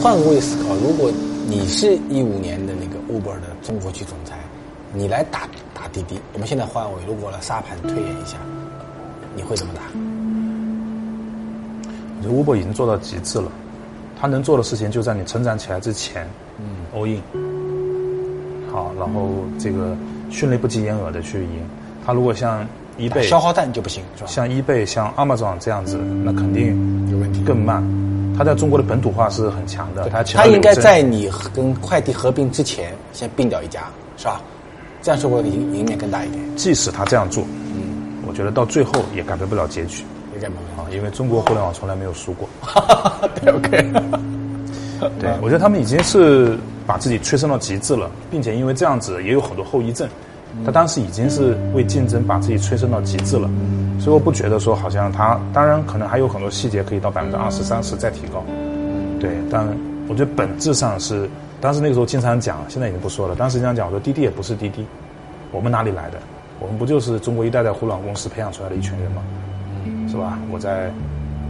换位思考，如果你是一五年的那个 Uber 的中国区总裁，你来打打滴滴，我们现在换位，如果来沙盘推演一下，你会怎么打？我觉得 Uber 已经做到极致了，他能做的事情就在你成长起来之前，嗯，all in，好，然后这个迅雷不及掩耳的去赢。他如果像一倍消耗弹就不行，是吧？像一倍、像 Amazon 这样子，那肯定有问题，更慢。他在中国的本土化是很强的，他他应该在你跟快递合并之前先并掉一家，是吧？这样说会赢赢面更大一点。即使他这样做，嗯，我觉得到最后也改变不了结局，也改变不了，因为中国互联网从来没有输过。对，OK。对，我觉得他们已经是把自己催生到极致了，并且因为这样子也有很多后遗症。他当时已经是为竞争把自己催生到极致了，所以我不觉得说好像他，当然可能还有很多细节可以到百分之二十、三十再提高。对，但我觉得本质上是，当时那个时候经常讲，现在已经不说了。当时经常讲，我说滴滴也不是滴滴，我们哪里来的？我们不就是中国一代代互联网公司培养出来的一群人吗？是吧？我在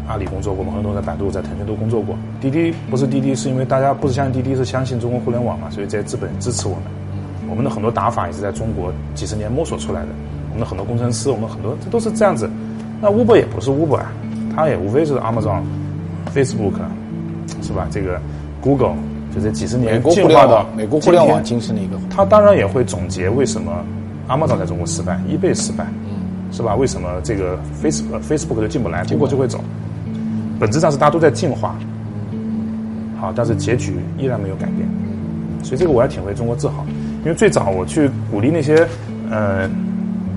阿里工作过，我们很多在百度、在腾讯都工作过。滴滴不是滴滴，是因为大家不是相信滴滴，是相信中国互联网嘛，所以这些资本支持我们。我们的很多打法也是在中国几十年摸索出来的。我们的很多工程师，我们很多这都是这样子。那 Uber 也不是 Uber 啊，它也无非是 Amazon、Facebook，是吧？这个 Google 就这几十年进化到美国互联网精神的一个。它当然也会总结为什么 Amazon 在中国失败，eBay 失败，是吧？为什么这个 Facebook Facebook 就进不来，Google 就会走？本质上是大家都在进化。好，但是结局依然没有改变。所以这个我还挺为中国自豪。因为最早我去鼓励那些，呃，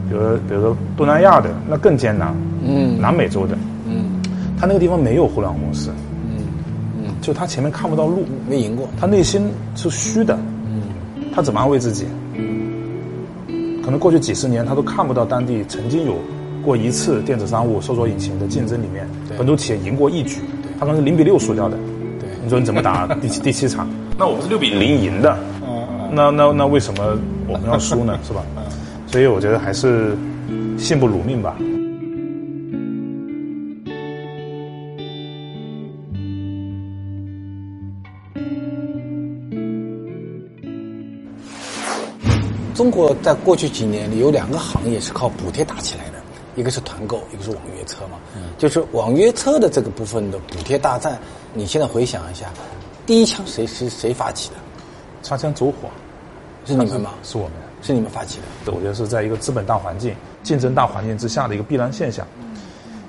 比如比如说东南亚的，那更艰难，嗯，南美洲的，嗯，他那个地方没有互联网公司，嗯嗯，就他前面看不到路，没赢过，他内心是虚的，嗯，他怎么安慰自己？可能过去几十年他都看不到当地曾经有过一次电子商务搜索引擎的竞争里面，本土企业赢过一局，他可能是零比六输掉的，对，你说你怎么打第七第七场？那我们是六比零赢的。那那那为什么我们要输呢？是吧？所以我觉得还是信不辱命吧。中国在过去几年里有两个行业是靠补贴打起来的，一个是团购，一个是网约车嘛。就是网约车的这个部分的补贴大战，你现在回想一下，第一枪谁是谁发起的？擦枪走火，是你们吗？是我们，是你们发起的。我觉得是在一个资本大环境、竞争大环境之下的一个必然现象。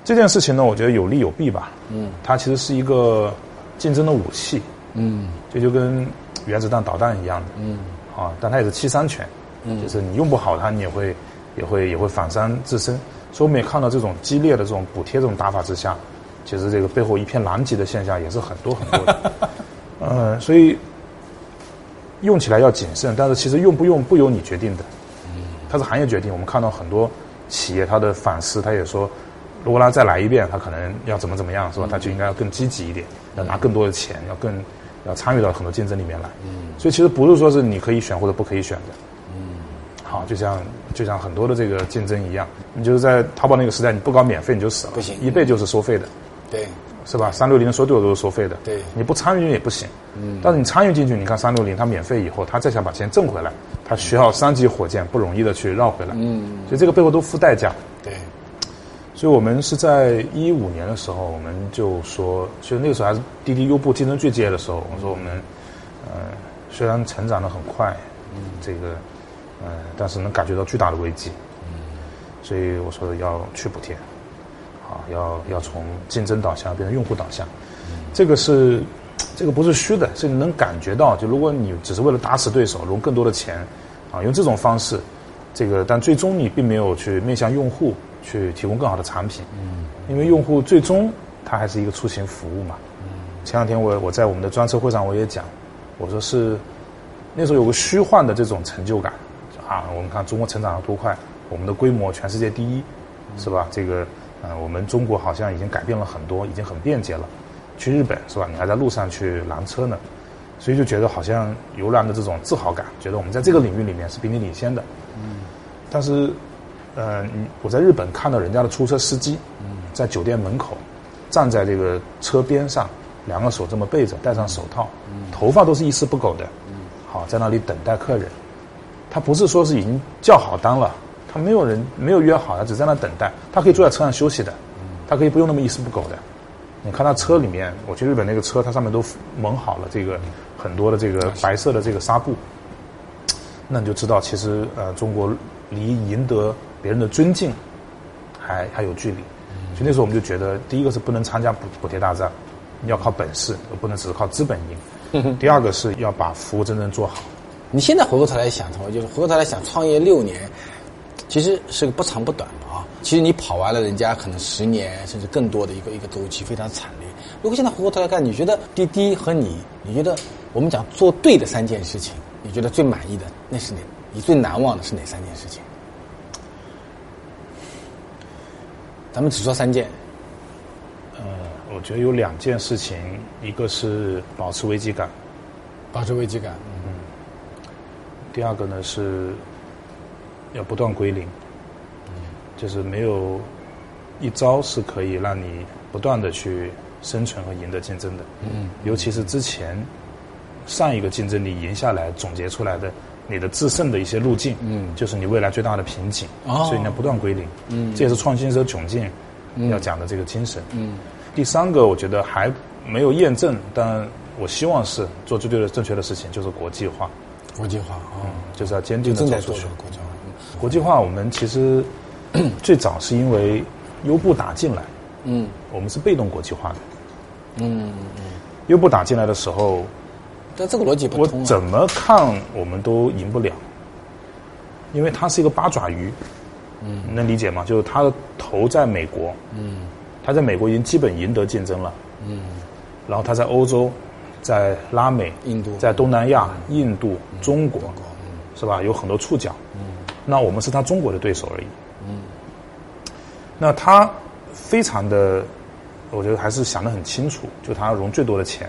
这件事情呢，我觉得有利有弊吧。嗯，它其实是一个竞争的武器。嗯，这就跟原子弹、导弹一样的。嗯，啊，但它也是七伤拳。嗯，就是你用不好它，你也会也会也会反伤自身。所以我们也看到这种激烈的这种补贴这种打法之下，其实这个背后一片狼藉的现象也是很多很多的。嗯，所以。用起来要谨慎，但是其实用不用不由你决定的，它是行业决定。我们看到很多企业它的反思，它也说，如果他再来一遍，他可能要怎么怎么样，是吧？他就应该要更积极一点，要拿更多的钱，要更要参与到很多竞争里面来。所以其实不是说是你可以选或者不可以选的。嗯好，就像就像很多的这个竞争一样，你就是在淘宝那个时代，你不搞免费你就死了，不行，一倍就是收费的。对。是吧？三六零的所有都是收费的，对，你不参与也不行。嗯，但是你参与进去，你看三六零它免费以后，它再想把钱挣回来，它需要三级火箭不容易的去绕回来。嗯，所以这个背后都付代价。对，所以我们是在一五年的时候，我们就说，其实那个时候还是滴滴优步竞争最激烈的时候，我说我们，呃，虽然成长的很快，嗯，这个，呃，但是能感觉到巨大的危机。嗯，所以我说要去补贴。啊，要要从竞争导向变成用户导向，这个是这个不是虚的，是你能感觉到。就如果你只是为了打死对手，融更多的钱，啊，用这种方式，这个但最终你并没有去面向用户去提供更好的产品，嗯，因为用户最终他还是一个出行服务嘛。嗯，前两天我我在我们的专车会上我也讲，我说是那时候有个虚幻的这种成就感，啊，我们看中国成长了多快，我们的规模全世界第一，是吧？这个。嗯，我们中国好像已经改变了很多，已经很便捷了。去日本是吧？你还在路上去拦车呢，所以就觉得好像游览的这种自豪感，觉得我们在这个领域里面是比你领先的。嗯。但是，呃，我在日本看到人家的出租车司机，在酒店门口，站在这个车边上，两个手这么背着，戴上手套，头发都是一丝不苟的，好在那里等待客人。他不是说是已经叫好单了，他没有人没有约好，他只在那等待。他可以坐在车上休息的，他可以不用那么一丝不苟的。你看他车里面，我去日本那个车，它上面都蒙好了这个很多的这个白色的这个纱布，那你就知道，其实呃，中国离赢得别人的尊敬还还有距离。所以那时候我们就觉得，第一个是不能参加补补贴大战，要靠本事，不能只是靠资本赢。第二个是要把服务真正做好。你现在回过头来想，就是回过头来想，创业六年，其实是个不长不短的啊。其实你跑完了人家可能十年甚至更多的一个一个周期，非常惨烈。如果现在回过头来看，你觉得滴滴和你，你觉得我们讲做对的三件事情，你觉得最满意的那是哪？你最难忘的是哪三件事情？咱们只说三件。呃，我觉得有两件事情，一个是保持危机感，保持危机感。嗯。第二个呢是要不断归零，就是没有一招是可以让你不断的去生存和赢得竞争的。嗯。尤其是之前上一个竞争力赢下来总结出来的你的制胜的一些路径，嗯，就是你未来最大的瓶颈。哦。所以你要不断归零。嗯。这也是创新者窘境要讲的这个精神。嗯。第三个，我觉得还没有验证，但我希望是做最对的正确的事情，就是国际化。国际化啊，就是要坚定的走出去。国际化，国际化，我们其实 最早是因为优步打进来，嗯，我们是被动国际化的，嗯嗯。优步打进来的时候，但这个逻辑不通。我怎么看我们都赢不了，因为它是一个八爪鱼，嗯，能理解吗？就是它的头在美国，嗯，它在美国已经基本赢得竞争了，嗯，然后它在欧洲。在拉美、印度，在东南亚、印度、中国，是吧？有很多触角。嗯，那我们是他中国的对手而已。嗯，那他非常的，我觉得还是想得很清楚，就他融最多的钱，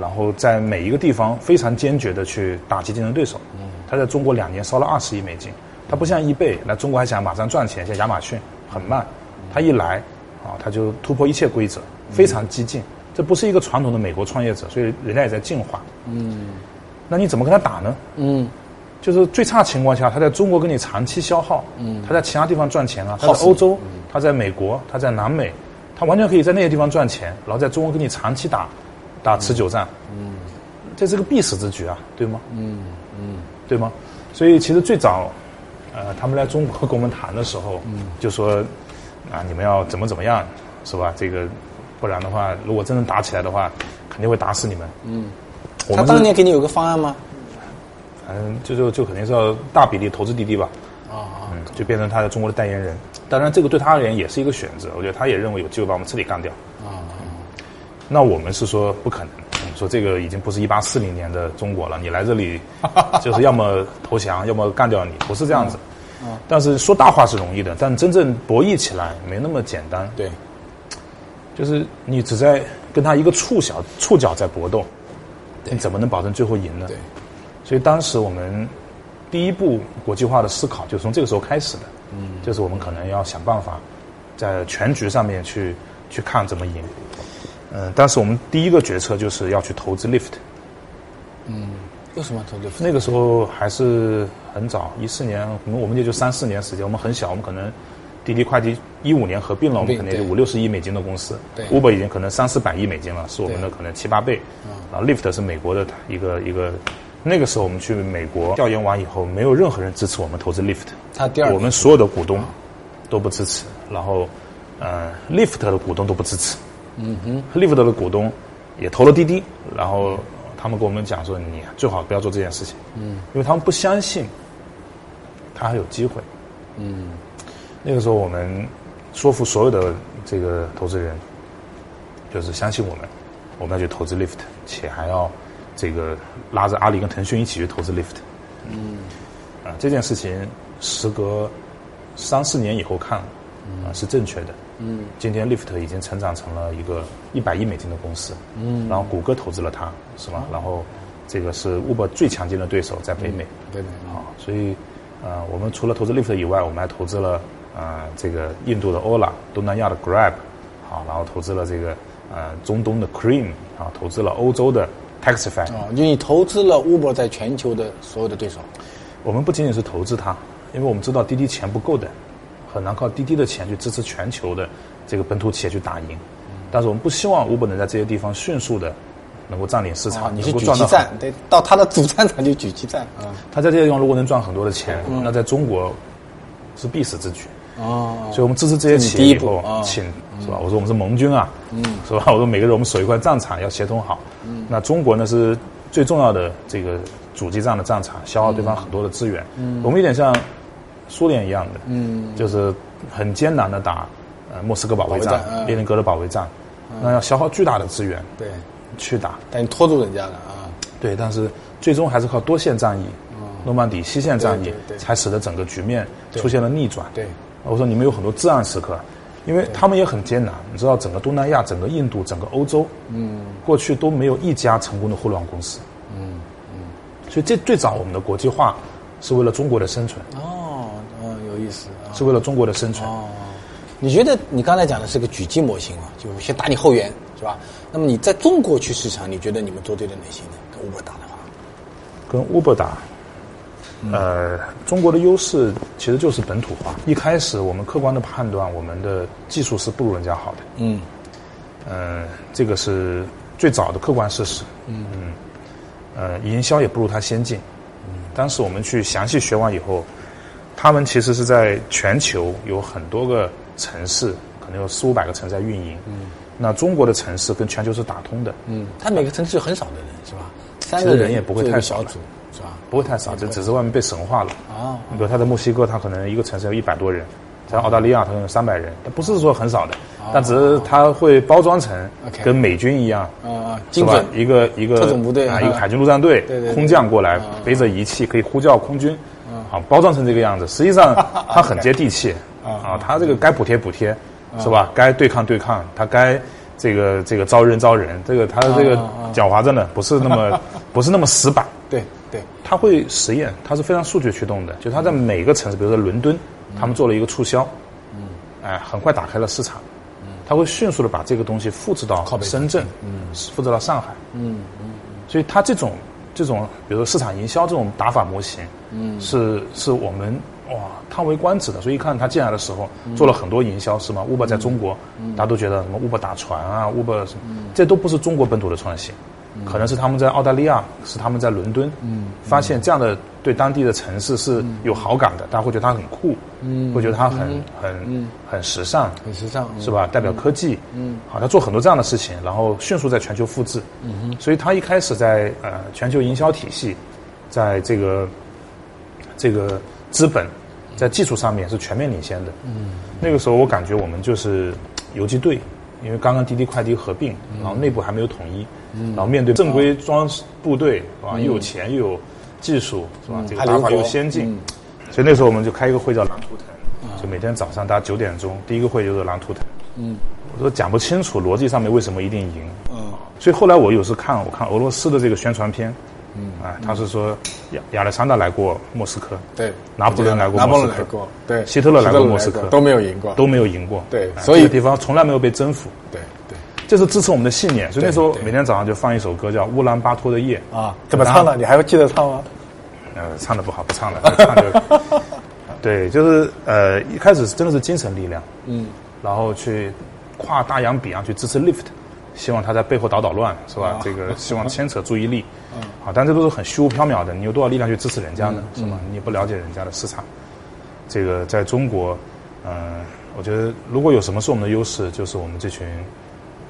然后在每一个地方非常坚决的去打击竞争对手。嗯，他在中国两年烧了二十亿美金，他不像易贝来中国还想马上赚钱，像亚马逊很慢，他一来啊他就突破一切规则，非常激进。这不是一个传统的美国创业者，所以人家也在进化。嗯，那你怎么跟他打呢？嗯，就是最差情况下，他在中国跟你长期消耗。嗯，他在其他地方赚钱啊，他在欧洲，他在美国，他在南美，他完全可以在那些地方赚钱，然后在中国跟你长期打打持久战。嗯，这是个必死之局啊，对吗？嗯嗯，对吗？所以其实最早，呃，他们来中国跟我们谈的时候，就说啊，你们要怎么怎么样，是吧？这个。不然的话，如果真的打起来的话，肯定会打死你们。嗯，他当年给你有个方案吗？嗯，就就就肯定是要大比例投资滴滴吧。啊啊，嗯，就变成他的中国的代言人。当然，这个对他而言也是一个选择。我觉得他也认为有机会把我们彻底干掉。啊啊，那我们是说不可能。说这个已经不是一八四零年的中国了，你来这里 就是要么投降，要么干掉你，不是这样子。啊，但是说大话是容易的，但真正博弈起来没那么简单。对。就是你只在跟他一个触角触角在搏斗，你怎么能保证最后赢呢？对，所以当时我们第一步国际化的思考就是从这个时候开始的。嗯，就是我们可能要想办法在全局上面去去看怎么赢。嗯，当时我们第一个决策就是要去投资 Lift。嗯，为什么投资？那个时候还是很早，一四年，可能我们也就三四年时间，我们很小，我们可能。滴滴快递一五年合并了，我们可能就五六十亿美金的公司，Uber 已经可能三四百亿美金了，是我们的可能七八倍。然后 Lyft 是美国的一个一个，那个时候我们去美国调研完以后，没有任何人支持我们投资 Lyft。他第二，我们所有的股东都不支持，然后呃，Lyft 的股东都不支持。嗯哼，Lyft 的股东也投了滴滴，然后他们跟我们讲说，你最好不要做这件事情。嗯，因为他们不相信他还有机会。嗯。那个时候，我们说服所有的这个投资人，就是相信我们，我们要去投资 Lift，且还要这个拉着阿里跟腾讯一起去投资 Lift。嗯，啊，这件事情时隔三四年以后看，啊是正确的。嗯，今天 Lift 已经成长成了一个一百亿美金的公司。嗯，然后谷歌投资了它，是吧？然后这个是 Uber 最强劲的对手在北美。北美啊，所以啊，我们除了投资 Lift 以外，我们还投资了。啊，这个印度的 Ola，东南亚的 Grab，啊，啊，然后投资了这个呃中东的 Cream 啊，投资了欧洲的 Taxify。哦，就你投资了 Uber 在全球的所有的对手。我们不仅仅是投资它，因为我们知道滴滴钱不够的，很难靠滴滴的钱去支持全球的这个本土企业去打赢。但是我们不希望 Uber 能在这些地方迅速的能够占领市场，你是能够赚到举旗站，对，到他的主战场就举旗战啊。他在这些地方如果能赚很多的钱，那在中国是必死之举。哦，所以我们支持这些企业以后啊，请是吧？我说我们是盟军啊，嗯，是吧？我说每个人我们守一块战场要协同好。嗯，那中国呢是最重要的这个主机战的战场，消耗对方很多的资源。嗯，我们有点像苏联一样的，嗯，就是很艰难的打呃莫斯科保卫战列宁格勒保卫战，那要消耗巨大的资源对，去打。但你拖住人家了啊。对，但是最终还是靠多线战役，诺曼底西线战役才使得整个局面出现了逆转。对，我说你们有很多至暗时刻，因为他们也很艰难。你知道，整个东南亚、整个印度、整个欧洲，嗯，过去都没有一家成功的互联网公司，嗯嗯，所以这最早我们的国际化是为了中国的生存，哦，哦，有意思啊。是为了中国的生存。哦，你觉得你刚才讲的是个狙击模型啊，就先打你后援，是吧？那么你在中国去市场，你觉得你们做对了哪些呢？跟 Uber 打的话，跟 Uber 打，呃，中国的优势其实就是本土化。一开始我们客观的判断，我们的技术是不如人家好的。嗯呃，这个是最早的客观事实。嗯嗯，呃，营销也不如它先进。嗯，当时我们去详细学完以后，他们其实是在全球有很多个城市，可能有四五百个城市在运营。嗯，那中国的城市跟全球是打通的，嗯，他每个城市有很少的人，是吧？三其个人也不会太少是吧？不会太少，这只是外面被神化了。啊，你比如他在墨西哥，他可能一个城市有一百多人，在澳大利亚他可能有三百人，他不是说很少的，但只是他会包装成跟美军一样，啊，精准？一个一个特种部队。啊，啊一个海军陆战队空降过来啊，背着仪器可以呼叫空军，好包装成这个样子。实际上 他很接地气啊，他这个该补贴补贴，是吧？该对抗对抗，他该这个这个招人招人，这个他的这个啊啊。狡猾着呢，不是那么不是那么死板。对对，他会实验，他是非常数据驱动的。就他在每个城市，比如说伦敦，他们做了一个促销，嗯，哎，很快打开了市场，嗯，他会迅速的把这个东西复制到深圳，嗯，复制到上海，嗯嗯，所以他这种这种，比如说市场营销这种打法模型，嗯，是是我们哇叹为观止的。所以一看他进来的时候，做了很多营销，是吗？Uber 在中国，大家都觉得什么 Uber 打船啊，Uber 什么，这都不是中国本土的创新。可能是他们在澳大利亚，是他们在伦敦，嗯，发现这样的对当地的城市是有好感的，大家会觉得它很酷，嗯，会觉得它很很很时尚，很时尚，是吧？代表科技，嗯，好，他做很多这样的事情，然后迅速在全球复制，嗯哼，所以他一开始在呃全球营销体系，在这个这个资本在技术上面是全面领先的，嗯，那个时候我感觉我们就是 游击队，因为刚刚滴滴快滴合并，然后内部还没有统一，嗯，然后面对正规装部队是吧，又有钱又有技术是吧，这个打法又先进，嗯。所以那时候我们就开一个会叫狼图腾，就每天早上大家九点钟，第一个会就是狼图腾。嗯，我说讲不清楚逻辑上面为什么一定赢。嗯，所以后来我有时看我看俄罗斯的这个宣传片，嗯，啊，他是说亚亚历山大来过莫斯科，对，拿破仑来过莫斯科对，希特勒来过莫斯科都没有赢过，都没有赢过。啊对所以这个地方从来没有被征服，对对这是支持我们的信念。所以那时候每天早上就放一首歌叫《乌兰巴托的夜》啊，怎么唱的？你还会记得唱吗？呃，唱的不好，不唱了，唱就，对，就是呃，一开始真的是精神力量，嗯，然后去跨大洋彼岸去支持 Lift，希望他在背后捣捣乱，是吧？啊这个希望牵扯注意力，嗯，好，但这都是很虚无缥缈的，你有多少力量去支持人家呢？是吗？你也不了解人家的市场，这个在中国，嗯、我觉得如果有什么是我们的优势，就是我们这群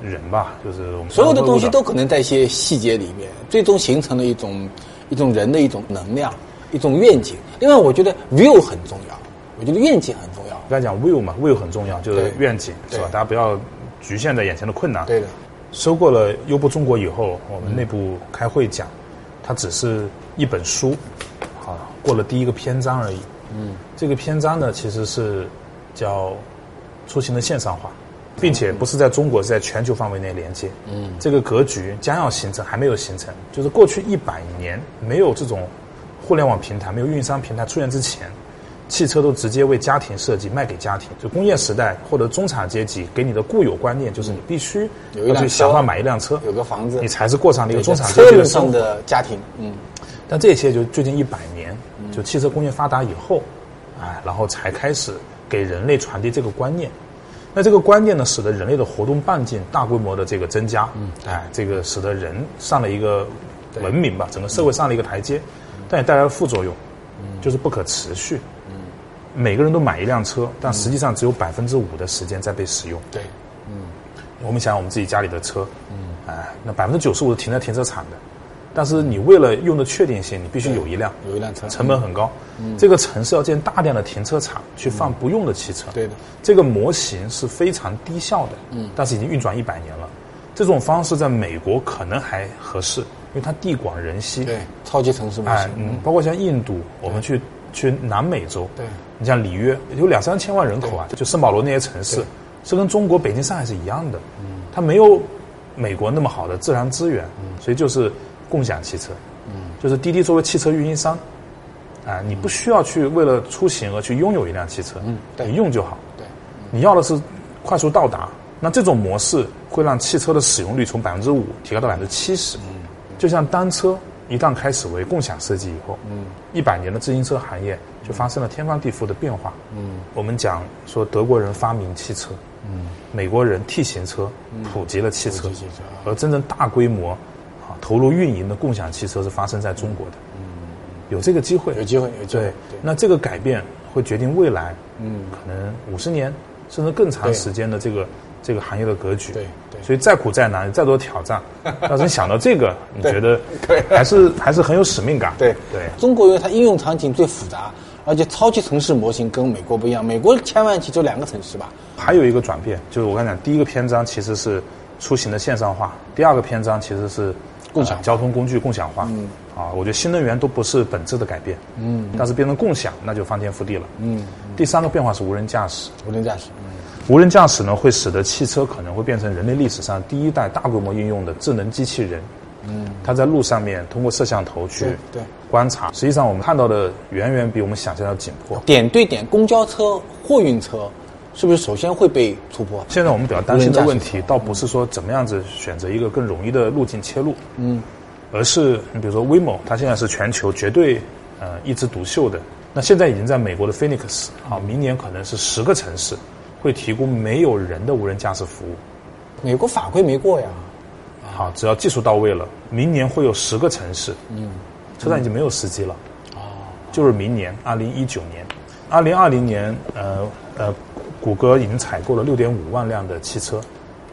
人吧，就是我们所有的东西都可能在一些细节里面，最终形成了一种一种人的一种能量，一种愿景。另外，我觉得 view 很重要，我觉得愿景很重要。刚才讲 view 嘛，view 很重要，就是愿景，是吧？大家不要局限在眼前的困难。对的，收购了优步中国以后，我们内部开会讲，它只是一本书，啊，过了第一个篇章而已。嗯，这个篇章呢，其实是叫出行的线上化，并且不是在中国，是在全球范围内连接。嗯，这个格局将要形成，还没有形成。就是过去一百年没有这种互联网平台、没有运营商平台出现之前，汽车都直接为家庭设计，卖给家庭。就工业时代或者中产阶级给你的固有观念就是你必须要去有一辆想办法买一辆车，有个房子你才是过上了一个中产阶级的生活。的家庭，嗯，但这些就最近一百年，就汽车工业发达以后，哎，然后才开始给人类传递这个观念。那这个观念呢，使得人类的活动半径大规模的这个增加，嗯，哎，这个使得人上了一个文明吧，整个社会上了一个台阶，但也带来了副作用，就是不可持续。每个人都买一辆车，但实际上只有百分之五的时间在被使用。对，嗯。我们想想我们自己家里的车，嗯，哎，那百分之九十五是停在停车场的，但是你为了用的确定性，你必须有一辆，有一辆车，成本很高。这个城市要建大量的停车场去放不用的汽车。对的，这个模型是非常低效的，嗯，但是已经运转一百年了。这种方式在美国可能还合适，因为它地广人稀。对，超级城市模哎型，，嗯，包括像印度，我们去去南美洲，对。你像里约有两三千万人口啊，就圣保罗那些城市，是跟中国北京、上海是一样的，嗯，它没有美国那么好的自然资源，所以就是共享汽车，嗯，就是滴滴作为汽车运营商，啊，你不需要去为了出行而去拥有一辆汽车，嗯对。你用就好，对，你要的是快速到达，那这种模式会让汽车的使用率从百分之五提高到百分之七十。嗯就像单车一旦开始为共享设计以后，嗯，一百年的自行车行业就发生了天翻地覆的变化。嗯，我们讲说德国人发明汽车，嗯，美国人 T 型车普及了汽车，而真正大规模啊投入运营的共享汽车是发生在中国的。嗯，有这个机会，有机会，有机会。对，，对，那这个改变会决定未来，嗯，可能五十年甚至更长时间的这个这个行业的格局。对对。所以再苦再难，再多挑战，要是你想到这个，你觉得还是还是很有使命感。对。对，中国因为它应用场景最复杂，而且超级城市模型跟美国不一样，美国千万级就两个城市吧，还有一个转变，就是我刚才讲，第一个篇章其实是出行的线上化，第二个篇章其实是共享呃交通工具共享化。嗯，啊，我觉得新能源都不是本质的改变。嗯，但是变成共享，那就翻天覆地了。嗯，第三个变化是无人驾驶。无人驾驶，无人驾驶呢，会使得汽车可能会变成人类历史上第一代大规模应用的智能机器人。嗯，它在路上面通过摄像头去观察，实际上我们看到的远远比我们想象要紧迫。点对点公交车、货运车，是不是首先会被突破？现在我们比较担心的问题倒不是说怎么样子选择一个更容易的路径切入，嗯，而是你比如说 Waymo，它现在是全球绝对呃一枝独秀的，那现在已经在美国的 Phoenix，好，明年可能是十个城市会提供没有人的无人驾驶服务。美国法规没过呀，好，只要技术到位了，明年会有十个城市，嗯，车站已经没有司机了，哦，就是明年二零一九年，二零二零年，呃呃，谷歌已经采购了六点五万辆的汽车，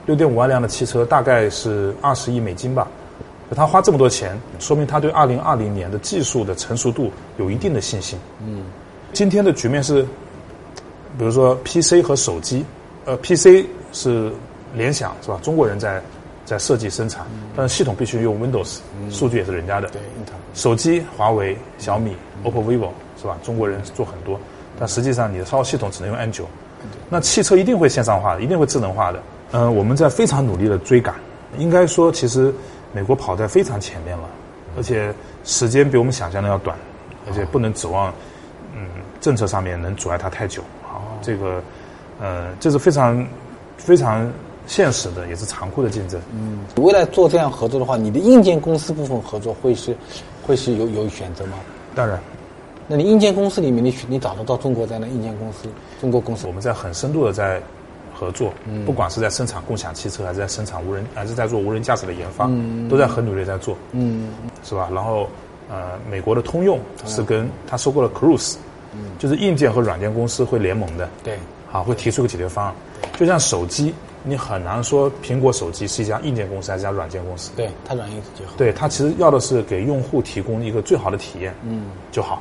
六点五万辆的汽车大概是二十亿美金吧，他花这么多钱，说明他对二零二零年的技术的成熟度有一定的信心。嗯，今天的局面是，比如说 PC 和手机，呃，PC 是联想是吧？中国人在在设计生产，但是系统必须用 Windows，、数据也是人家的。对，手机，华为、小米、OPPO、vivo 是吧？中国人做很多，但实际上你的操作系统只能用安卓。那汽车一定会线上化的，一定会智能化的。嗯、我们在非常努力的追赶，应该说，其实美国跑在非常前面了，而且时间比我们想象的要短，而且不能指望，嗯，政策上面能阻碍它太久。好，这个，呃，这是非常非常现实的，也是残酷的竞争。嗯，未来做这样合作的话，你的硬件公司部分合作会是会是有有选择吗？当然，那你硬件公司里面，你选你找得到中国这样的硬件公司？中国公司我们在很深度的在合作，不管是在生产共享汽车，还是在生产无人，还是在做无人驾驶的研发，都在很努力在做，嗯，是吧？然后，呃，美国的通用是跟他收购了 Cruise，就是硬件和软件公司会联盟的，对，好，会提出个解决方案。就像手机，你很难说苹果手机是一家硬件公司还是一家软件公司，对，它软硬结合。对，它其实要的是给用户提供一个最好的体验，嗯，就好。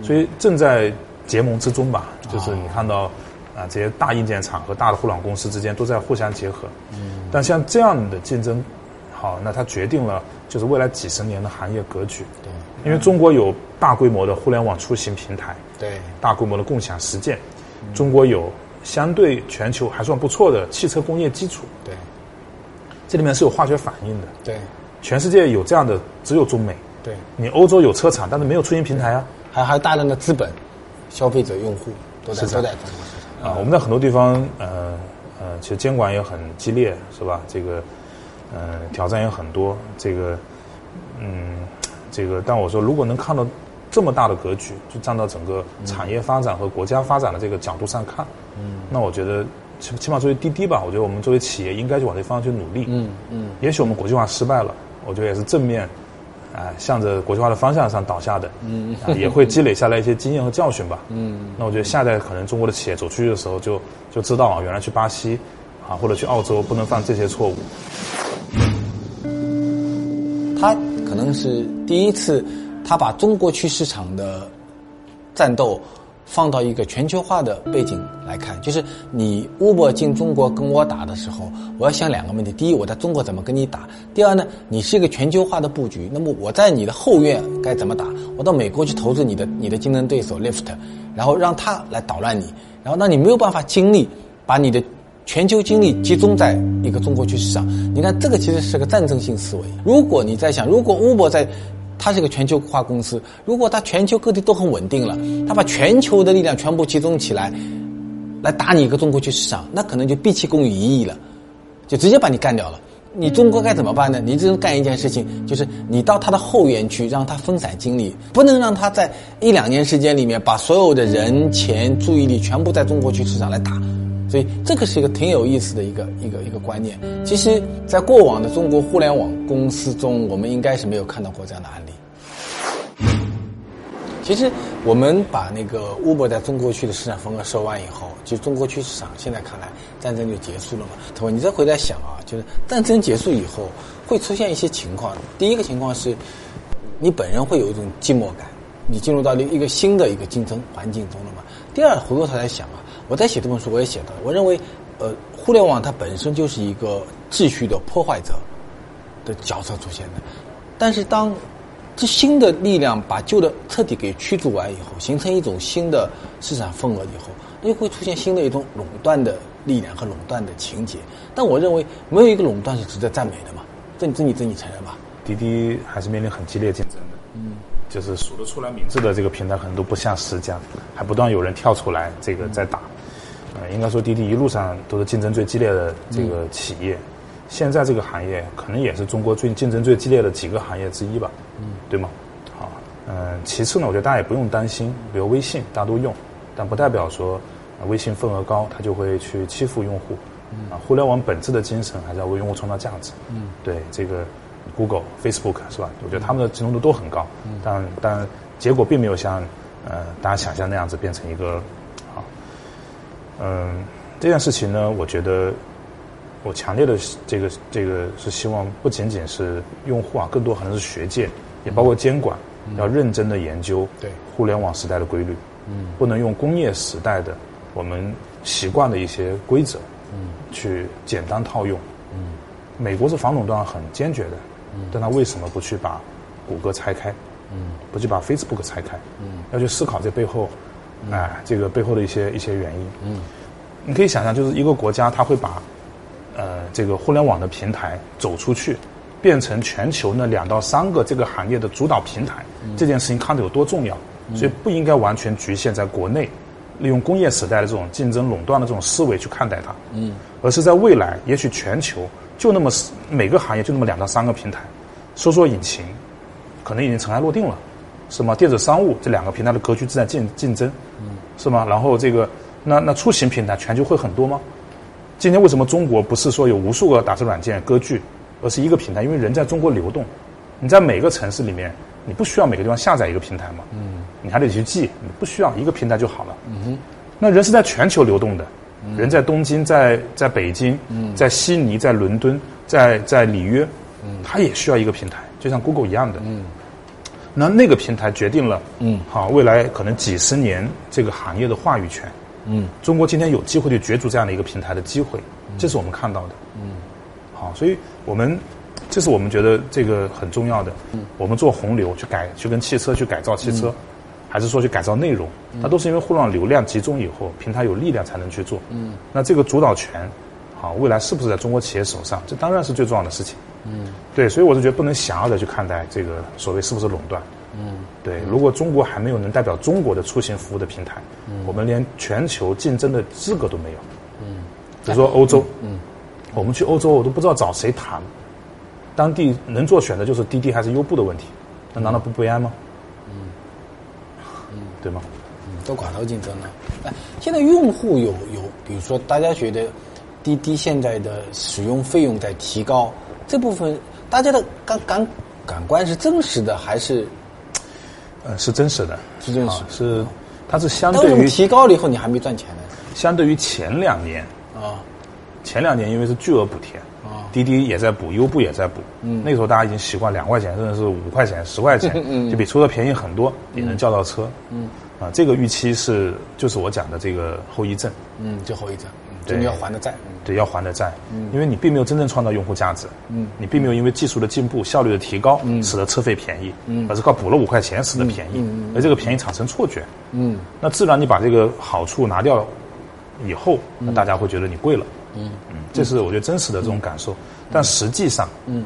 所以正在结盟之中吧，就是你看到啊、这些大硬件厂和大的互联网公司之间都在互相结合。嗯，但像这样的竞争，好，那它决定了就是未来几十年的行业格局。对，因为中国有大规模的互联网出行平台，对，大规模的共享实践，中国有相对全球还算不错的汽车工业基础，对，这里面是有化学反应的。对，全世界有这样的只有中美。对，你欧洲有车厂，但是没有出行平台啊。还还有大量的资本，消费者用户都在都在中国市场。啊，我们在很多地方，呃呃，其实监管也很激烈，是吧？这个，呃，挑战也很多。这个，嗯，这个，但我说，如果能看到这么大的格局，就站到整个产业发展和国家发展的这个角度上看，嗯，那我觉得，起起码作为滴滴吧，我觉得我们作为企业应该去往这方向去努力。嗯嗯，也许我们国际化失败了，我觉得也是正面，啊、向着国际化的方向上倒下的，嗯、啊，也会积累下来一些经验和教训吧，嗯，那我觉得下一代可能中国的企业走出去的时候就就知道啊，原来去巴西，啊或者去澳洲不能犯这些错误，他可能是第一次，他把中国区市场的战斗放到一个全球化的背景来看，就是你 Uber 进中国跟我打的时候，我要想两个问题：第一，我在中国怎么跟你打；第二呢，你是一个全球化的布局，那么我在你的后院该怎么打？我到美国去投资你的你的竞争对手 Lyft，然后让他来捣乱你，然后让你没有办法精力把你的全球精力集中在一个中国区市场。你看，这个其实是个战争性思维。如果你在想，如果 Uber 在它是一个全球化公司，如果它全球各地都很稳定了，它把全球的力量全部集中起来，来打你一个中国区市场，那可能就毕其功于一役了，就直接把你干掉了。你中国该怎么办呢？你只能干一件事情，就是你到它的后园去，让它分散精力，不能让它在一两年时间里面把所有的人、钱、注意力全部在中国区市场来打。所以这个是一个挺有意思的一个一个一个观念。其实，在过往的中国互联网公司中，我们应该是没有看到过这样的案例。其实我们把那个 Uber 在中国区的市场份额收完以后，其实中国区市场现在看来战争就结束了嘛。他说？你再回来想啊，就是战争结束以后会出现一些情况。第一个情况是，你本人会有一种寂寞感，你进入到了一个新的一个竞争环境中了嘛。第二，回过头来想啊，我在写这本书我也写到，我认为，呃，互联网它本身就是一个秩序的破坏者的角色出现的，但是当这新的力量把旧的彻底给驱逐完以后，形成一种新的市场份额以后，又会出现新的一种垄断的力量和垄断的情节。但我认为没有一个垄断是值得赞美的嘛，这这你这你承认吧？滴滴还是面临很激烈竞争的，嗯，就是数得出来名字的这个平台可能都不下十家，还不断有人跳出来这个在打，呃，应该说滴滴一路上都是竞争最激烈的这个企业。现在这个行业可能也是中国最竞争最激烈的几个行业之一吧，嗯，对吗？好，嗯、其次呢，我觉得大家也不用担心，比如微信大家都用，但不代表说、呃微信份额高，它就会去欺负用户。啊，互联网本质的精神还是要为用户创造价值。嗯，对这个 Google、Facebook 是吧？我觉得他们的集中度都很高，但但结果并没有像呃大家想象那样子变成一个啊，嗯，这件事情呢，我觉得我强烈的这个这个是希望不仅仅是用户啊，更多可能是学界，也包括监管，要认真的研究对。互联网时代的规律，嗯，不能用工业时代的我们习惯的一些规则，嗯，去简单套用，嗯，美国是反垄断很坚决的，嗯，但他为什么不去把谷歌拆开，嗯，不去把 Facebook 拆开，嗯，要去思考这背后，哎、这个背后的一些一些原因，嗯，你可以想象，就是一个国家，它会把呃这个互联网的平台走出去，变成全球那两到三个这个行业的主导平台，这件事情看得有多重要，所以不应该完全局限在国内，利用工业时代的这种竞争垄断的这种思维去看待它，嗯，而是在未来，也许全球就那么每个行业就那么两到三个平台，搜索引擎可能已经尘埃落定了。是吗？电子商务这两个平台的格局正在竞竞争，嗯是吗？然后这个那那出行平台全球会很多吗？今天为什么中国不是说有无数个打车软件割据，而是一个平台？因为人在中国流动，你在每个城市里面，你不需要每个地方下载一个平台嘛，嗯，你还得去记，你不需要一个平台就好了，嗯哼。那人是在全球流动的，人在东京，在在北京，在悉尼，在伦敦，在在里约，他也需要一个平台，就像 Google 一样的，嗯。那那个平台决定了，嗯，好，未来可能几十年这个行业的话语权，嗯，中国今天有机会去角逐这样的一个平台的机会，这是我们看到的，嗯，好，所以我们这是我们觉得这个很重要的，嗯，我们做洪流去改，去跟汽车去改造汽车，还是说去改造内容，它都是因为互联网流量集中以后，平台有力量才能去做，嗯，那这个主导权，好，未来是不是在中国企业手上？这当然是最重要的事情。嗯，对，所以我是觉得不能狭隘的去看待这个所谓是不是垄断，嗯，对，如果中国还没有能代表中国的出行服务的平台，嗯我们连全球竞争的资格都没有。嗯，比如说欧洲，嗯，我们去欧洲，我都不知道找谁谈，当地能做选择就是滴滴还是优步的问题，那难道不悲哀吗？嗯，嗯，对吗？嗯，都寡头竞争了。哎，现在用户有有，比如说大家觉得滴滴现在的使用费用在提高，这部分大家的感感感官是真实的还是？呃，是真实的，是真实，是它是相对于提高了以后，你还没赚钱呢。相对于前两年啊，前两年因为是巨额补贴啊，滴滴也在补，优步也在补。嗯，那个时候大家已经习惯两块钱，甚至是五块钱、十块钱，嗯，就比出租车便宜很多，也能叫到车。嗯，啊，这个预期是就是我讲的这个后遗症。嗯，就后遗症。对，你要还的债，对，要还的债，嗯，因为你并没有真正创造用户价值，嗯，你并没有因为技术的进步、效率的提高，嗯，使得车费便宜，嗯，而是靠补了五块钱使得便宜，嗯，而这个便宜产生错觉，嗯，那自然你把这个好处拿掉以后，那大家会觉得你贵了，嗯。嗯，这是我觉得真实的这种感受，但实际上，嗯，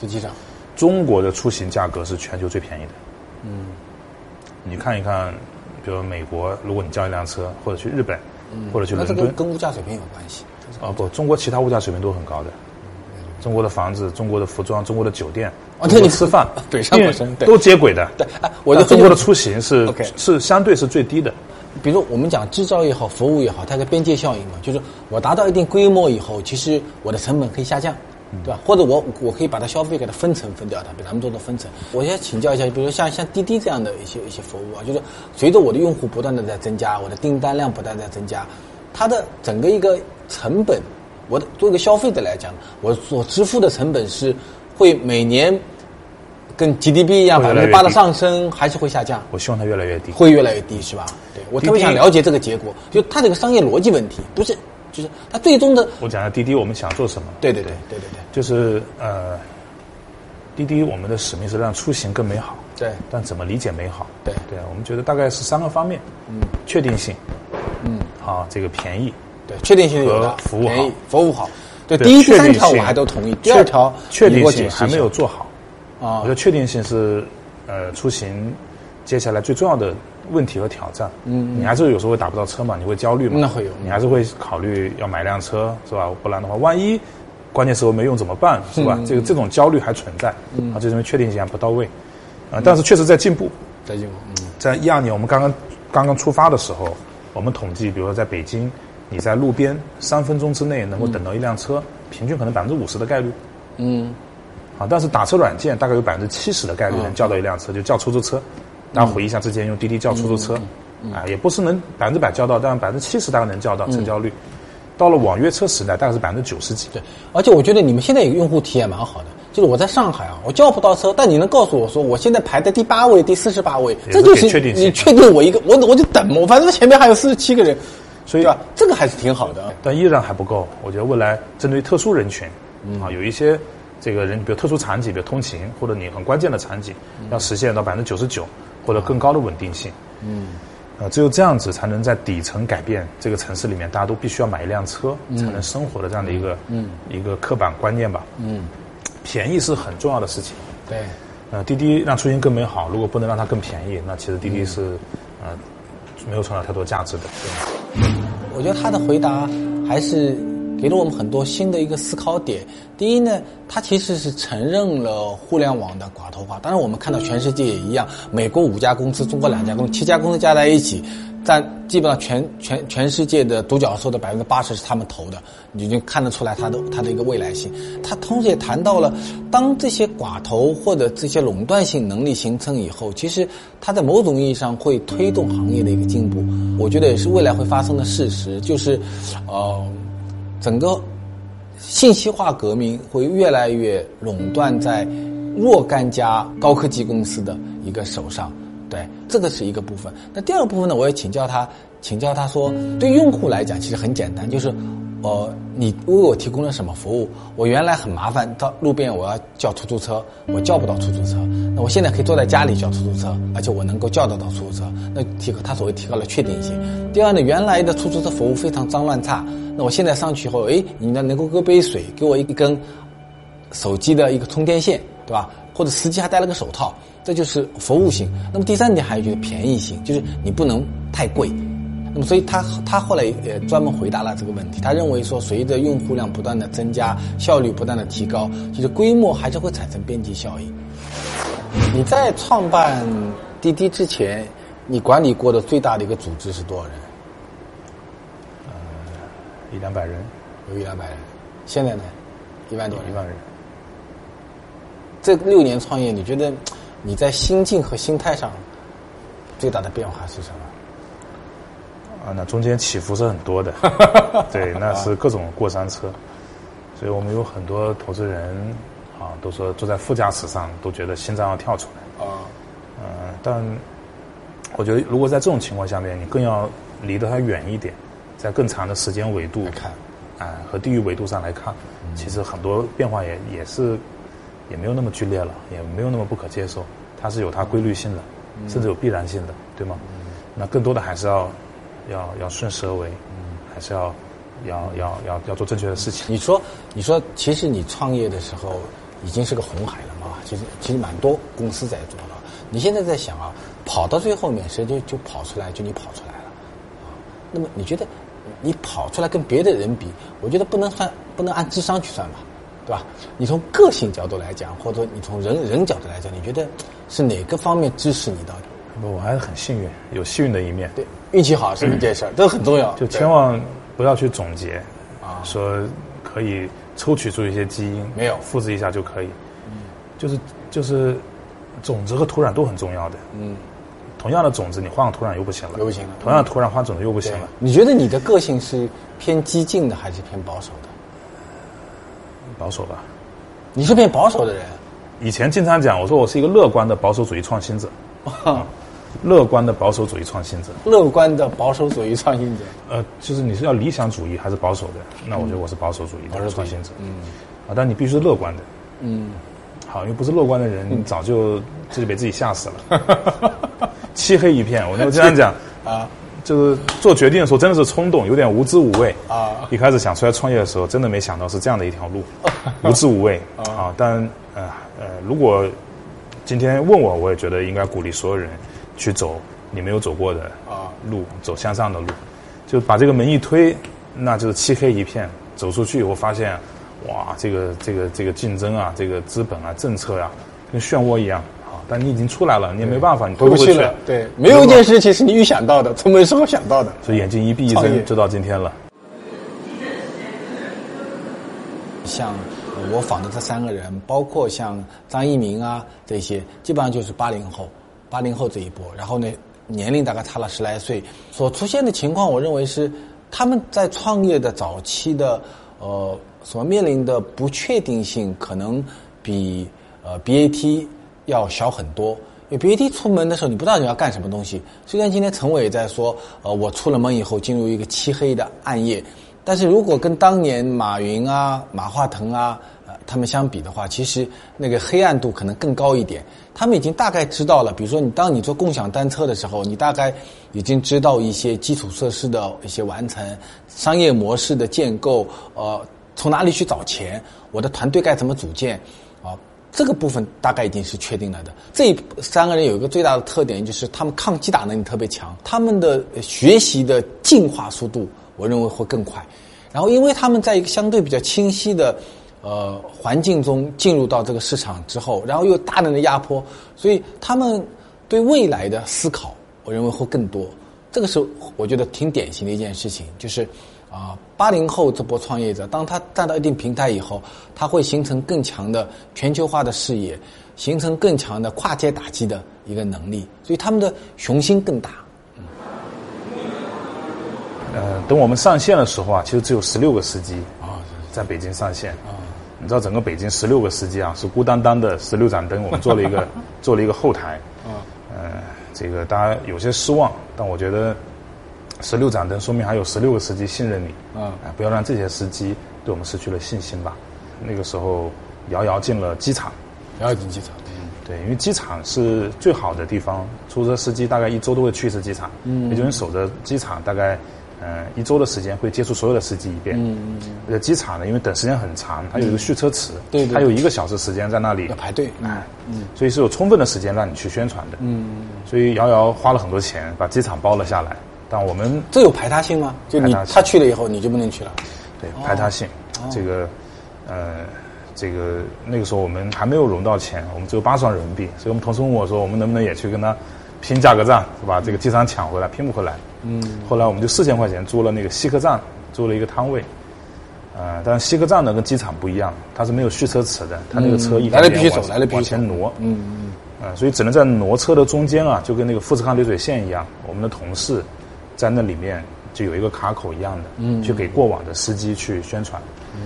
实际上，中国的出行价格是全球最便宜的，嗯，你看一看，比如美国，如果你叫一辆车，或者去日本。或者去伦敦，跟物价水平有关系。啊不，中国其他物价水平都很高的。中国的房子、中国的服装、中国的酒店，哦，那你吃饭，对，上过身，都接轨的。对，哎，我中国的出行是是相对是最低的。比如我们讲制造也好，服务也好，它的边界效应嘛，就是我达到一定规模以后，其实我的成本可以下降。对吧？或者我我可以把它消费给它分成分掉它，比他们做的分成。我先请教一下，比如说像像滴滴这样的一些一些服务啊，就是随着我的用户不断的在增加，我的订单量不断在增加，它的整个一个成本，我的作为一个消费者来讲，我所支付的成本是会每年跟 GDP 一样百分之八的上升，还是会下降？我希望它越来越低，会越来越低，是吧？对我特别想了解这个结果，就它这个商业逻辑问题，不是。就是它最终的，我讲下滴滴，我们想做什么？对对对对对对，就是呃，滴滴我们的使命是让出行更美好。对，但怎么理解美好？对对，我们觉得大概是三个方面。嗯，确定性。嗯，好，这个便宜。对，确定性有的，服务好，服务好。对，第一、第三条我还都同意。第二条确定性还没有做好。啊，我觉得确定性是呃出行接下来最重要的。问题和挑战，嗯，你还是有时候会打不到车嘛，你会焦虑嘛？那会有，你还是会考虑要买辆车，是吧？不然的话，万一关键时候没用怎么办？是吧？这个这种焦虑还存在，啊，就因为确定性还不到位，啊，但是确实在进步，在进步。嗯，在一二年我们刚刚刚刚出发的时候，我们统计，比如说在北京，你在路边三分钟之内能够等到一辆车，平均可能百分之五十的概率，嗯，啊，但是打车软件大概有百分之七十的概率能叫到一辆车，就叫出租车。大家回忆一下之前用滴滴叫出租车，啊，也不是能百分之百叫到，但百分之七十大概能叫到，成交率。到了网约车时代，大概是百分之九十几。对，而且我觉得你们现在有用户体验蛮好的，就是我在上海啊，我叫不到车，但你能告诉我说我现在排在第八位、第四十八位，这就是你确定我一个，我我就等嘛，反正前面还有四十七个人，所以啊，这个还是挺好的。但依然还不够，我觉得未来针对特殊人群，啊，有一些这个人，比如特殊场景，比如通勤或者你很关键的场景，要实现到百分之九十九。或者更高的稳定性，嗯，呃，只有这样子才能在底层改变这个城市里面，大家都必须要买一辆车才能生活的这样的一个，嗯，一个刻板观念吧，嗯，便宜是很重要的事情，对，呃，滴滴让出行更美好，如果不能让它更便宜，那其实滴滴是，呃，没有创造太多价值的。对，我觉得他的回答还是。给了我们很多新的一个思考点。第一呢，它其实是承认了互联网的寡头化。当然，我们看到全世界也一样，美国五家公司，中国两家公司，七家公司加在一起，占基本上全全全世界的独角兽的百分之八十是他们投的，你就看得出来它的它的一个未来性。他同时也谈到了，当这些寡头或者这些垄断性能力形成以后，其实它在某种意义上会推动行业的一个进步。我觉得也是未来会发生的事实，就是，呃。整个信息化革命会越来越垄断在若干家高科技公司的一个手上，对，这个是一个部分。那第二部分呢？我也请教他，请教他说，对用户来讲，其实很简单，就是。哦，你为我提供了什么服务？我原来很麻烦，到路边我要叫出租车，我叫不到出租车。那我现在可以坐在家里叫出租车，而且我能够叫得到出租车。那提高他所谓提高了确定性。第二呢，原来的出租车服务非常脏乱差，那我现在上去以后，哎，你呢能够给杯水，给我一根手机的一个充电线，对吧？或者司机还戴了个手套，这就是服务性。那么第三点还有就是便宜性，就是你不能太贵。那么所以他他后来也专门回答了这个问题，他认为说随着用户量不断的增加，效率不断的提高，其实规模还是会产生边际效应。你在创办滴滴之前，你管理过的最大的一个组织是多少人？呃一两百人，有一两百人。现在呢，一万多人。一万人。这六年创业，你觉得你在心境和心态上最大的变化是什么？啊，那中间起伏是很多的。对，那是各种过山车。所以我们有很多投资人啊，都说坐在副驾驶上都觉得心脏要跳出来。啊。嗯，但我觉得如果在这种情况下面，你更要离得它远一点。在更长的时间维度看，啊，和地域维度上来看，其实很多变化也也是也没有那么剧烈了，也没有那么不可接受，它是有它规律性的，甚至有必然性的，对吗？那更多的还是要要要顺势而为，还是要要要要要做正确的事情。你说，你说，其实你创业的时候已经是个红海了嘛？其实其实蛮多公司在做了。你现在在想啊，跑到最后面，谁就就跑出来，就你跑出来了啊？那么你觉得？你跑出来跟别的人比，我觉得不能算，不能按智商去算吧，对吧？你从个性角度来讲，或者你从人人角度来讲，你觉得是哪个方面支持你的？不，我还是很幸运，有幸运的一面。对，运气好是一件事儿，这很重要。就千万不要去总结啊，说可以抽取出一些基因，没有复制一下就可以。嗯，就是就是种子和土壤都很重要的。嗯。同样的种子，你换个土壤又不行了，又不行了。同样的土壤换种子又不行了。你觉得你的个性是偏激进的还是偏保守的？保守吧。你是偏保守的人。以前经常讲，我说我是一个乐观的保守主义创新者。乐观的保守主义创新者。乐观的保守主义创新者。呃，就是你是要理想主义还是保守的？那我觉得我是保守主义的创新者。嗯。啊，但你必须是乐观的。嗯。好，因为不是乐观的人，你早就自己被自己吓死了。漆黑一片，我就这样讲 啊，就是做决定的时候真的是冲动，有点无知无畏啊。一开始想出来创业的时候，真的没想到是这样的一条路，无知无畏啊。但呃呃，如果今天问我，我也觉得应该鼓励所有人去走你没有走过的啊路，走向上的路，就把这个门一推，那就是漆黑一片。走出去以后发现，哇，这个这个这个竞争啊，这个资本啊，政策呀，跟漩涡一样啊。但你已经出来了，你也没办法，你回不去了。对，没有一件事情是你预想到的，从没时候想到的。所以眼睛一闭一睁，就到今天了。像我访的这三个人，包括像张一鸣啊这些，基本上就是八零后，八零后这一波。然后呢，年龄大概差了十来岁，所出现的情况，我认为是他们在创业的早期的呃所面临的不确定性，可能比呃 BAT。要小很多，因为 BAT 出门的时候，你不知道你要干什么东西。虽然今天陈伟在说，呃，我出了门以后进入一个漆黑的暗夜，但是如果跟当年马云啊、马化腾啊，他们相比的话，其实那个黑暗度可能更高一点。他们已经大概知道了，比如说你当你做共享单车的时候，你大概已经知道一些基础设施的一些完成、商业模式的建构，呃，从哪里去找钱，我的团队该怎么组建，啊。这个部分大概已经是确定了的。这三个人有一个最大的特点，就是他们抗击打能力特别强，他们的学习的进化速度，我认为会更快。然后，因为他们在一个相对比较清晰的呃环境中进入到这个市场之后，然后又大量的压迫，所以他们对未来的思考，我认为会更多。这个是我觉得挺典型的一件事情，就是。啊，八零后这波创业者，当他站到一定平台以后，他会形成更强的全球化的视野，形成更强的跨界打击的一个能力，所以他们的雄心更大。嗯。呃，等我们上线的时候啊，其实只有十六个司机啊，在北京上线啊。你知道整个北京十六个司机啊，是孤单单的十六盏灯，我们做了一个 做了一个后台嗯。呃，这个大家有些失望，但我觉得。十六盏灯，说明还有十六个司机信任你。嗯，不要让这些司机对我们失去了信心吧。那个时候，遥遥进了机场，遥遥进机场。嗯，对，因为机场是最好的地方，出租车司机大概一周都会去一次机场。嗯，也就是守着机场，大概嗯，一周的时间会接触所有的司机一遍。嗯嗯。呃，机场呢，因为等时间很长，它有一个蓄车池，对对它有一个小时时间在那里要排队。哎，嗯，所以是有充分的时间让你去宣传的。嗯，所以瑶瑶花了很多钱把机场包了下来，但我们这有排他性吗？就你他去了以后，你就不能去了。对排他性，这个呃，这个那个时候我们还没有融到钱，我们只有八十万人民币，所以我们同事问我说，我们能不能也去跟他拼价格战，是吧？这个机场抢回来，拼不回来。嗯，后来我们就四千块钱租了那个西客站，租了一个摊位。呃，但是西客站呢跟机场不一样，它是没有续车池的，它那个车一来了必须走来了必须往前走挪。嗯嗯。呃，所以只能在挪车的中间啊，就跟那个富士康流水线一样，我们的同事在那里面就有一个卡口一样的，嗯，去给过往的司机去宣传，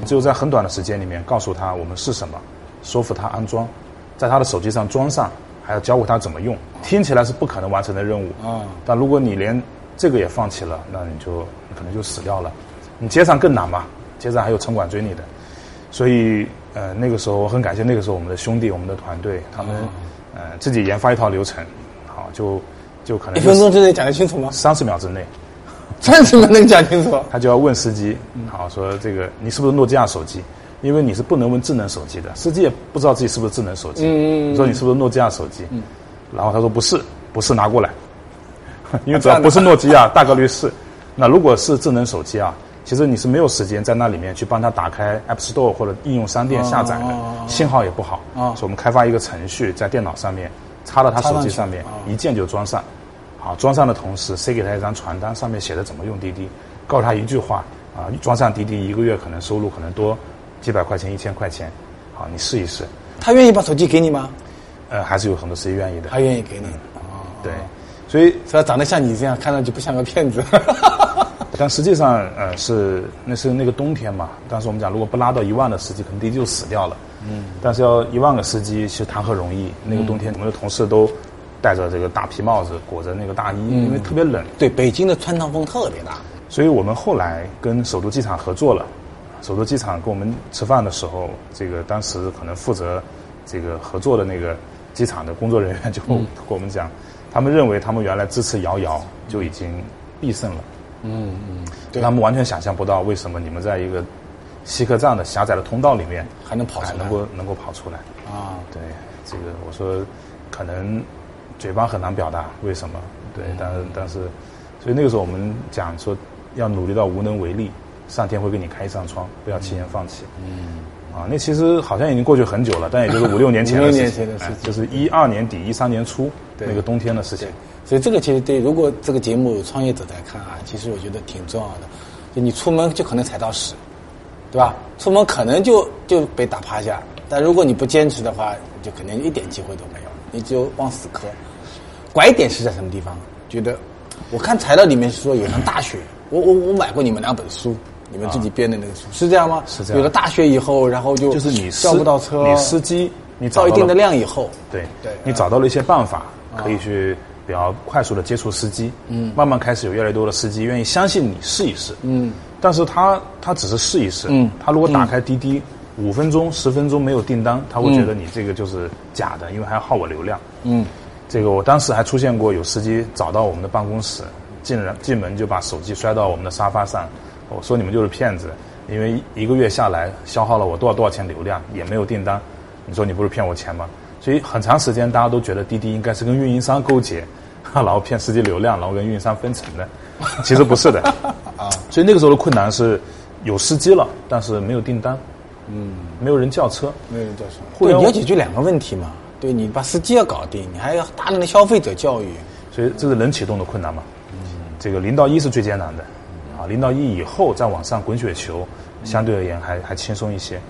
只有在很短的时间里面告诉他我们是什么，说服他安装，在他的手机上装上，还要教会他怎么用。听起来是不可能完成的任务啊但如果你连这个也放弃了，那你就你可能就死掉了。你街上更难嘛，街上还有城管追你的，所以呃那个时候我很感谢那个时候我们的兄弟，我们的团队，他们、呃自己研发一套流程，好就就可能一分钟之内讲得清楚吗？三十秒之内，三十秒能讲清楚？他就要问司机，好说这个你是不是诺基亚手机？因为你是不能问智能手机的，司机也不知道自己是不是智能手机。嗯嗯嗯你说你是不是诺基亚手机？嗯，然后他说不是，不是拿过来，因为只要不是诺基亚，大概率是。那如果是智能手机啊，其实你是没有时间在那里面去帮他打开 App Store 或者应用商店下载的，哦信号也不好。哦所以我们开发一个程序在电脑上面插到他手机上面上，一键就装上。好，装上的同时塞给他一张传单，上面写的怎么用滴滴，告诉他一句话啊，装上滴滴一个月可能收入可能多几百块钱、一千块钱，好，你试一试。他愿意把手机给你吗？呃，还是有很多司机愿意的。他愿意给你。哦，对，所以他长得像你这样，看上去不像个骗子。但实际上，呃，是那是那个冬天嘛。当时我们讲，如果不拉到一万的司机，可能滴滴就死掉了。嗯。但是要一万个司机，其实谈何容易？那个冬天，我们的同事都戴着这个大皮帽子，裹着那个大衣，因为特别冷。对，北京的穿堂风特别大。所以我们后来跟首都机场合作了。首都机场跟我们吃饭的时候，这个当时可能负责这个合作的那个机场的工作人员 就跟我们讲，他们认为他们原来支持瑶瑶就已经必胜了。嗯嗯，对，他们完全想象不到为什么你们在一个西客站的狭窄的通道里面还能跑出来。哎能够能够跑出来。啊，对，这个我说可能嘴巴很难表达为什么，对，但是但是，所以那个时候我们讲说要努力到无能为力，上天会给你开一扇窗，不要轻言放弃。嗯，啊，那其实好像已经过去很久了，但也就是五六年前的五六年前的事情哎就是一二年底一三年初对那个冬天的事情对。，所以这个其实对，如果这个节目有创业者在看啊，其实我觉得挺重要的。就你出门就可能踩到屎，对吧？出门可能就就被打趴下，但如果你不坚持的话，就肯定一点机会都没有，你只有往死磕。拐点是在什么地方？觉得我看材料里面是说有场大雪，我我我买过你们两本书，你们自己编的那个书，是这样吗？是这样。有了大学以后，然后就就是你叫不到车，你司机你到一定的量以后，对对。你找到了一些办法，可以去比较快速的接触司机，嗯，慢慢开始有越来越多的司机愿意相信你试一试，嗯，但是他他只是试一试，嗯。他如果打开滴滴五分钟十分钟没有订单，他会觉得你这个就是假的，因为还要耗我流量，嗯，这个我当时还出现过有司机找到我们的办公室，进人进门就把手机摔到我们的沙发上，我说你们就是骗子，因为一个月下来消耗了我多少多少钱流量，也没有订单，你说你不是骗我钱吗？所以很长时间大家都觉得滴滴应该是跟运营商勾结，然后骗司机流量，然后跟运营商分成的，其实不是的。啊，所以那个时候的困难是有司机了，但是没有订单，嗯，没有人叫车，没有人叫车。对，你要解决两个问题嘛。对你把司机要搞定，你还要大量的消费者教育。所以这是能启动的困难嘛。这个零到一是最艰难的，啊，零到一以后再往上滚雪球，相对而言还还轻松一些。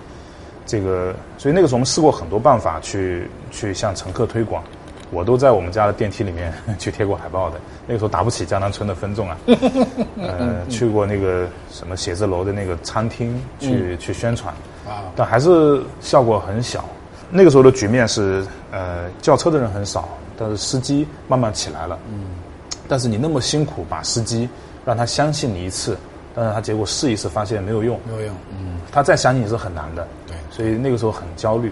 这个，所以那个时候我们试过很多办法去去向乘客推广，我都在我们家的电梯里面 去贴过海报的。那个时候打不起江南村的分众啊，呃，去过那个什么写字楼的那个餐厅去、去宣传，啊但还是效果很小。那个时候的局面是，呃，叫车的人很少，但是司机慢慢起来了。嗯，但是你那么辛苦把司机让他相信你一次，但是他结果试一次发现没有用，没有用。嗯，他再相信你是很难的。对所以那个时候很焦虑，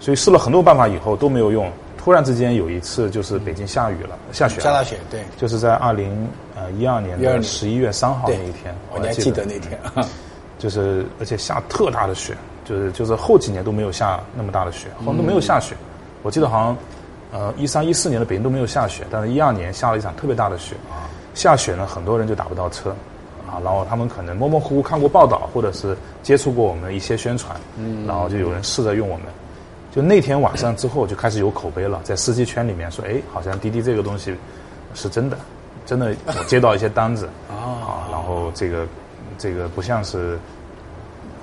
所以试了很多办法以后都没有用。突然之间有一次就是北京下雨了，下雪了，下大雪，对，就是在二零呃一二年12年的十一月三号那一天，我还记得那天，就是而且下特大的雪，就是就是后几年都没有下那么大的雪，好像都没有下雪。我记得好像呃一三一四年的北京都没有下雪，但是一二年下了一场特别大的雪。下雪呢，很多人就打不到车啊，然后他们可能模模糊糊看过报道，或者是接触过我们的一些宣传，嗯，然后就有人试着用我们。就那天晚上之后，就开始有口碑了，在司机圈里面说，哎，好像滴滴这个东西是真的，真的我接到一些单子 啊，然后这个这个不像是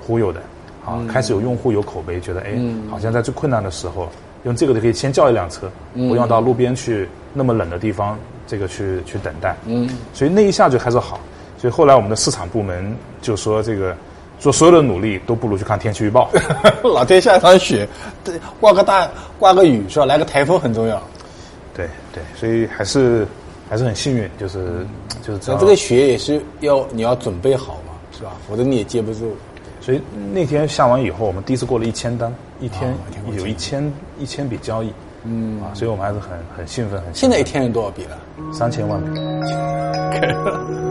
忽悠的啊，开始有用户有口碑，觉得哎，好像在最困难的时候，用这个就可以先叫一辆车，不用到路边去那么冷的地方，这个去去等待，嗯，所以那一下就开始好，所以后来我们的市场部门就说这个。做所有的努力都不如去看天气预报。老天下一场雪，对，刮个大刮个雨是吧？来个台风很重要。对对，所以还是还是很幸运，就是就是那这个雪也是要你要准备好嘛，是吧？否则你也接不住。所以那天下完以后，我们第一次过了一千单，一天有一千一千笔交易，嗯。啊，所以我们还是很很兴奋，很现在一天有多少笔了？三千万。笔。